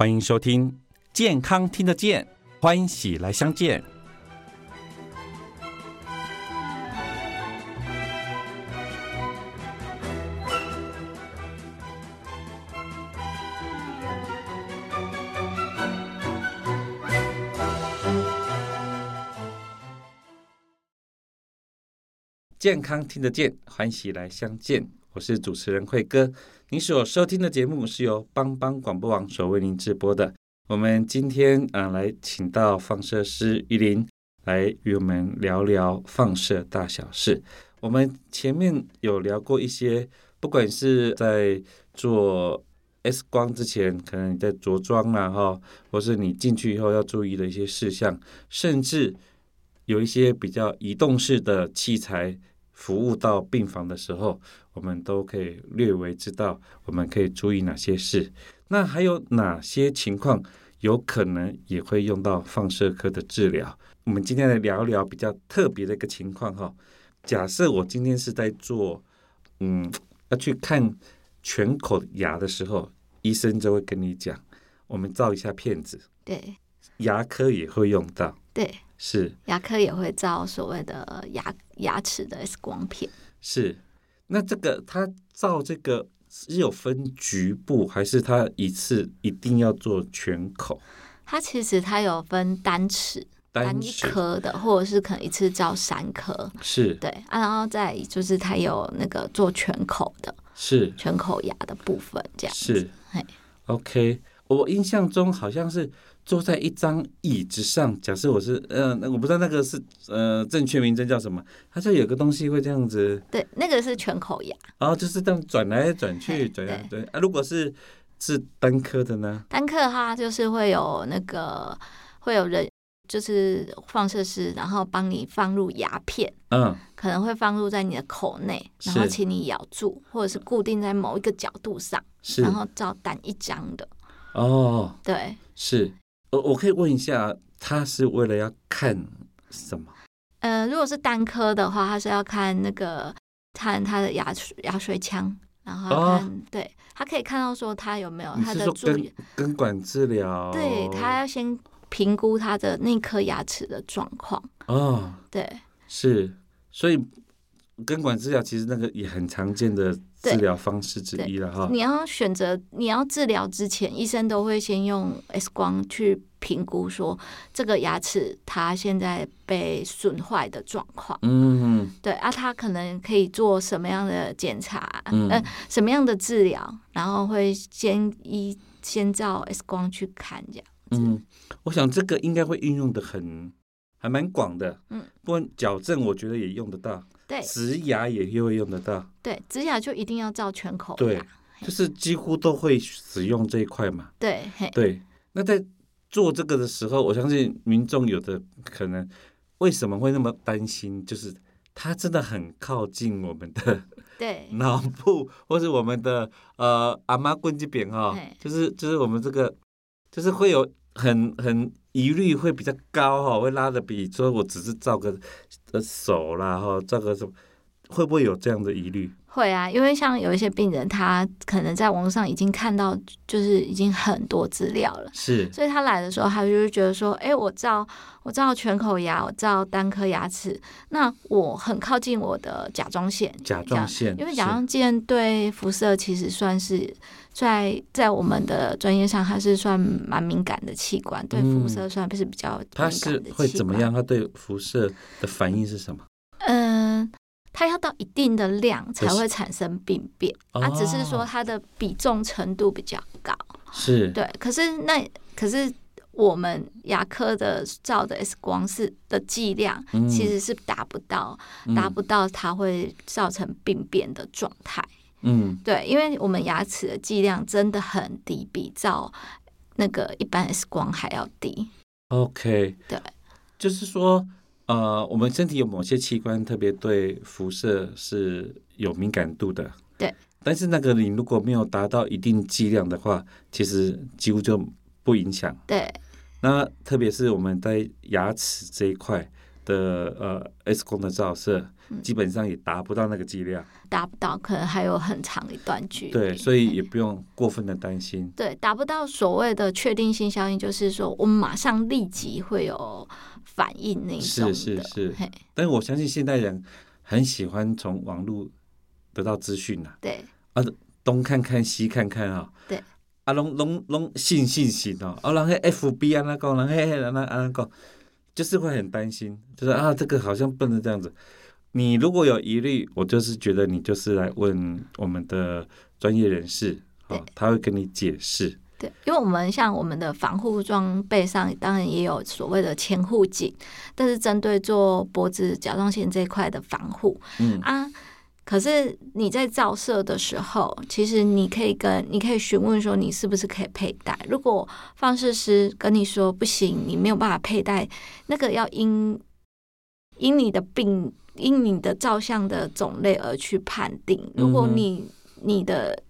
欢迎收听《健康听得见》，欢喜来相见。健康听得见，欢喜来相见。我是主持人慧哥。您所收听的节目是由帮帮广播网所为您直播的。我们今天啊，来请到放射师依林来与我们聊聊放射大小事。我们前面有聊过一些，不管是在做 X 光之前，可能你在着装啦哈，或是你进去以后要注意的一些事项，甚至有一些比较移动式的器材。服务到病房的时候，我们都可以略微知道我们可以注意哪些事。那还有哪些情况有可能也会用到放射科的治疗？我们今天来聊一聊比较特别的一个情况哈。假设我今天是在做，嗯，要去看全口牙的时候，医生就会跟你讲，我们照一下片子。对，牙科也会用到。对。是牙科也会照所谓的牙牙齿的 X 光片。是，那这个他照这个是有分局部，还是他一次一定要做全口？它其实它有分单齿、单一颗的，或者是可能一次照三颗。是，对啊，然后再就是它有那个做全口的，是全口牙的部分这样。是，嘿，OK，我印象中好像是。坐在一张椅子上，假设我是，嗯，我不知道那个是，呃，正确名称叫什么？它就有个东西会这样子。对，那个是全口牙。然后就是这样转来转去，转来对啊。如果是是单颗的呢？单颗的话，就是会有那个会有人，就是放射师，然后帮你放入牙片，嗯，可能会放入在你的口内，然后请你咬住，或者是固定在某一个角度上，然后照单一张的。哦，对，是。我我可以问一下，他是为了要看什么？呃，如果是单科的话，他是要看那个看他的牙牙髓腔，然后看，对他可以看到说他有没有他的根根管治疗，对他要先评估他的那颗牙齿的状况。哦，对，是，所以根管治疗其实那个也很常见的。治疗方式之一了哈。你要选择你要治疗之前，医生都会先用 X 光去评估说这个牙齿它现在被损坏的状况。嗯，对啊，他可能可以做什么样的检查？嗯，什么样的治疗？然后会先一先照 X 光去看这样。嗯，我想这个应该会运用的很还蛮广的。嗯，不过矫正我觉得也用得到。对，植牙也又会用得到。对，植牙就一定要照全口。对，就是几乎都会使用这一块嘛。对，对。那在做这个的时候，我相信民众有的可能为什么会那么担心？就是它真的很靠近我们的对 脑部，或是我们的呃阿妈棍这边哈，就是就是我们这个就是会有很很。疑虑会比较高哈，会拉的比说我只是照个手啦哈，照个什么，会不会有这样的疑虑？会啊，因为像有一些病人，他可能在网络上已经看到，就是已经很多资料了，是，所以他来的时候，他就是觉得说，哎，我照我照全口牙，我照单颗牙齿，那我很靠近我的甲状腺，甲状腺，因为甲状腺对辐射其实算是。在在我们的专业上，它是算蛮敏感的器官，对辐射算不是比较敏感的器官。它是会怎么样？它对辐射的反应是什么？嗯，它要到一定的量才会产生病变，啊，只是说它的比重程度比较高。是，对。可是那可是我们牙科的照的 X 光是的剂量，其实是达不到，达不到它会造成病变的状态。嗯，对，因为我们牙齿的剂量真的很低，比照那个一般 X 光还要低。OK，对，就是说，呃，我们身体有某些器官特别对辐射是有敏感度的。对，但是那个你如果没有达到一定剂量的话，其实几乎就不影响。对，那特别是我们在牙齿这一块。的呃 X 光的照射，基本上也达不到那个剂量，达不到，可能还有很长一段距离。对，所以也不用过分的担心。对，达不到所谓的确定性效应，就是说我们马上立即会有反应那种是是是。但是我相信现代人很喜欢从网络得到资讯呐。对。啊，东看看西看看啊。对。啊，拢拢拢信信信哦，啊，人迄 FB 安那讲，人迄迄安那安那讲。就是会很担心，就是啊，这个好像不能这样子。你如果有疑虑，我就是觉得你就是来问我们的专业人士，哦，他会跟你解释。对，因为我们像我们的防护装备上，当然也有所谓的前护颈，但是针对做脖子甲状腺这一块的防护，嗯啊。可是你在照射的时候，其实你可以跟你可以询问说你是不是可以佩戴。如果放射师跟你说不行，你没有办法佩戴，那个要因因你的病因你的照相的种类而去判定。如果你你的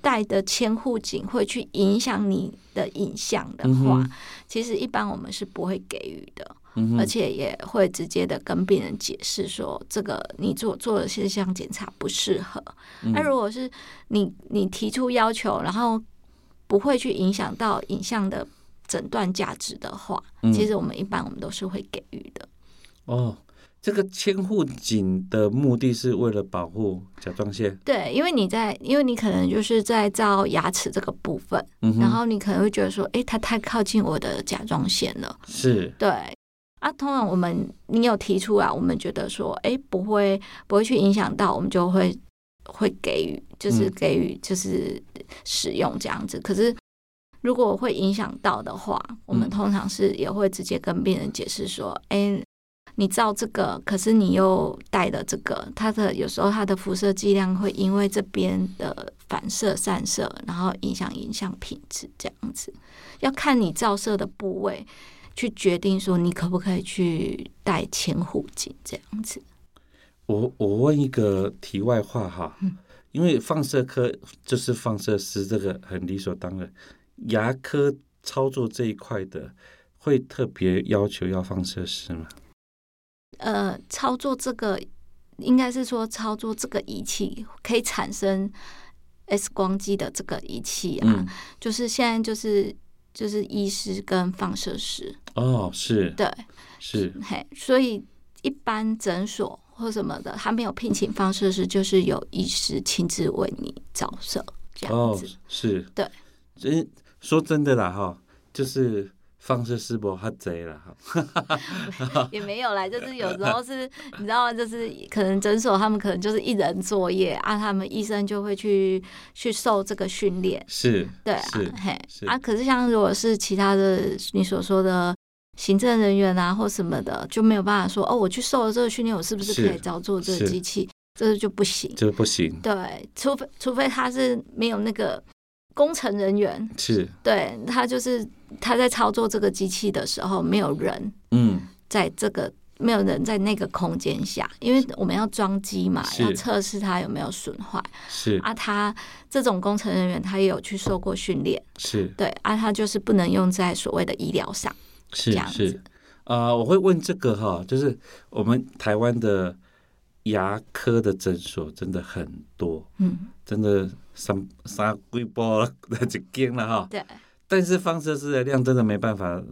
戴的千护颈会去影响你的影像的话，其实一般我们是不会给予的。而且也会直接的跟病人解释说，这个你做做的现象检查不适合。那如果是你你提出要求，然后不会去影响到影像的诊断价值的话，其实我们一般我们都是会给予的。哦，这个千户颈的目的是为了保护甲状腺。对，因为你在，因为你可能就是在照牙齿这个部分，然后你可能会觉得说，哎，它太靠近我的甲状腺了。是，对。啊，通常我们你有提出来，我们觉得说，哎，不会不会去影响到，我们就会会给予，就是给予，就是使用这样子。可是如果会影响到的话，我们通常是也会直接跟病人解释说，哎，你照这个，可是你又带的这个，它的有时候它的辐射剂量会因为这边的反射散射，然后影响影响品质这样子，要看你照射的部位。去决定说你可不可以去戴前护颈这样子。我我问一个题外话哈，因为放射科就是放射师，这个很理所当然。牙科操作这一块的，会特别要求要放射师吗？呃，操作这个应该是说操作这个仪器可以产生 X 光机的这个仪器啊，就是现在就是。就是医师跟放射师哦，是，对，是，嘿，所以一般诊所或什么的，他没有聘请放射师，就是有医师亲自为你照射这样子，是，对，真说真的啦，哈，就是。放射师不他贼了哈，也没有啦，就是有时候是，你知道，就是可能诊所他们可能就是一人作业啊，他们医生就会去去受这个训练，是，对啊，嘿，啊，可是像如果是其他的你所说的行政人员啊或什么的，就没有办法说哦，我去受了这个训练，我是不是可以照做这个机器？这就不行，这不行，对，除非除非他是没有那个。工程人员是对他，就是他在操作这个机器的时候，没有人嗯，在这个没有人在那个空间下，因为我们要装机嘛，要测试它有没有损坏。是啊，他这种工程人员，他也有去受过训练。是对啊，他就是不能用在所谓的医疗上。是这样子啊，我会问这个哈，就是我们台湾的牙科的诊所真的很多，嗯，真的。三三几波就惊了哈，对，但是放射师的量真的没办法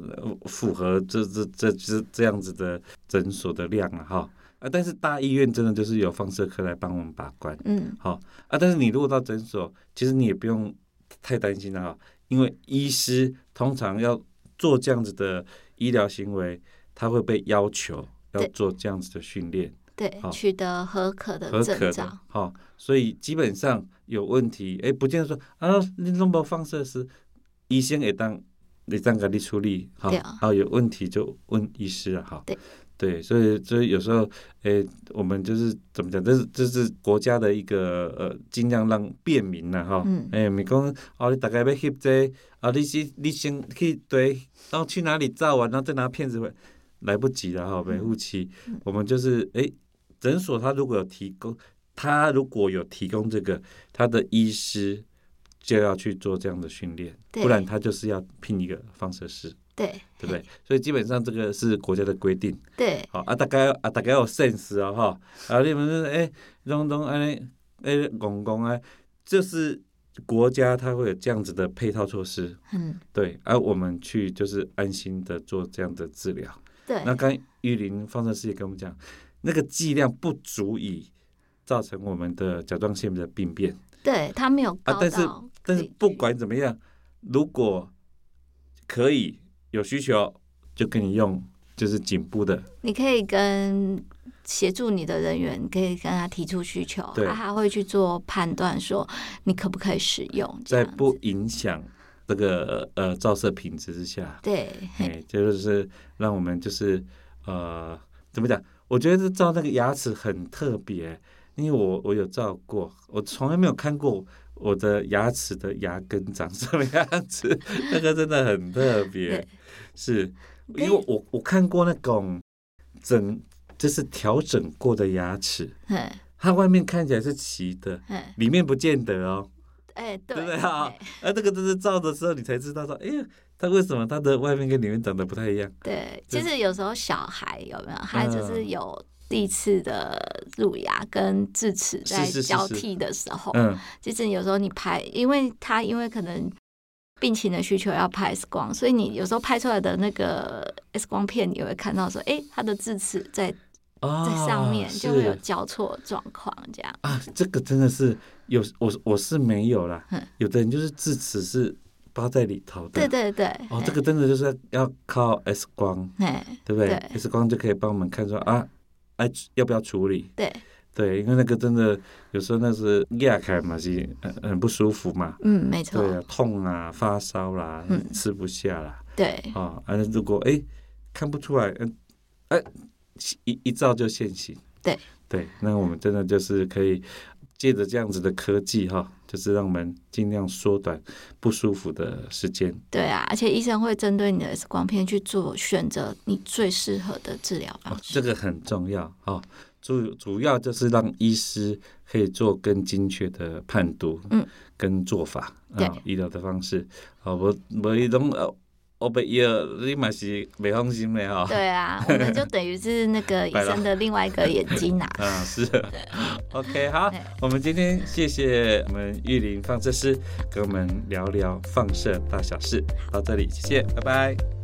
符合这这这这这样子的诊所的量了哈。啊，但是大医院真的就是有放射科来帮我们把关，嗯，好啊，但是你如果到诊所，其实你也不用太担心了哈，因为医师通常要做这样子的医疗行为，他会被要求要做这样子的训练。对，取得合可的证照。好，所以基本上有问题，哎，不见得说啊，你弄不放射师，医生也当你当给你处理，好，好有问题就问医师了，哈。对，对，所以所以有时候，哎，我们就是怎么讲，这是这是国家的一个呃，尽量让便民了哈。嗯。哎，咪讲哦，你大概要翕这，啊，你先你先去对，然后去哪里照完，然后再拿片子回，来不及了哈，维护期，我们就是哎。诊所他如果有提供，他如果有提供这个，他的医师就要去做这样的训练，不然他就是要聘一个放射师。对，对不对？所以基本上这个是国家的规定。对，好啊，大概啊，大概有 sense 啊，哈，啊，你们是哎，东东哎哎，公公啊，就是国家它会有这样子的配套措施，嗯，对，而我们去就是安心的做这样的治疗。对，那刚玉林放射师也跟我们讲，那个剂量不足以造成我们的甲状腺的病变。对它没有啊，但是但是不管怎么样，如果可以有需求，就跟你用就是颈部的。你可以跟协助你的人员，可以跟他提出需求，他还会去做判断，说你可不可以使用，在不影响这个呃照射品质之下。对，哎，就是让我们就是呃怎么讲？我觉得照那个牙齿很特别。因为我我有照过，我从来没有看过我的牙齿的牙根长什么样子，那个真的很特别。是，因为我我看过那种整就是调整过的牙齿，它外面看起来是齐的，里面不见得哦。哎，对不对啊？啊，这个就是照的时候你才知道说，哎呀，它为什么它的外面跟里面长得不太一样？对，其实有时候小孩有没有，他就是有。第一次的乳牙跟智齿在交替的时候，嗯，其实有时候你拍，因为他因为可能病情的需求要拍 X 光，所以你有时候拍出来的那个 X 光片，你会看到说，哎，他的智齿在在上面就会有交错状况，这样啊，这个真的是有我我是没有啦，有的人就是智齿是包在里头的，对对对，哦，这个真的就是要靠 X 光，对不对？X 光就可以帮我们看出啊。哎，要不要处理？对对，因为那个真的有时候那是压开嘛，是很很不舒服嘛。嗯，没错。对啊，痛啊，发烧啦，嗯吃不下啦。对啊，啊，如果哎看不出来，嗯，哎一一照就现形。对对，那我们真的就是可以借着这样子的科技哈。就是让我们尽量缩短不舒服的时间。对啊，而且医生会针对你的 X 光片去做选择，你最适合的治疗方式。这个很重要啊，主主要就是让医师可以做更精确的判读，嗯，跟做法啊，医疗的方式啊，我我一种呃。我被伊尔，你嘛是没放心的哈。对啊，我们就等于是那个 医生的另外一个眼睛呐。啊，是。OK，好，我们今天谢谢我们玉林放射师跟我们聊聊放射大小事，到这里，谢谢，拜拜。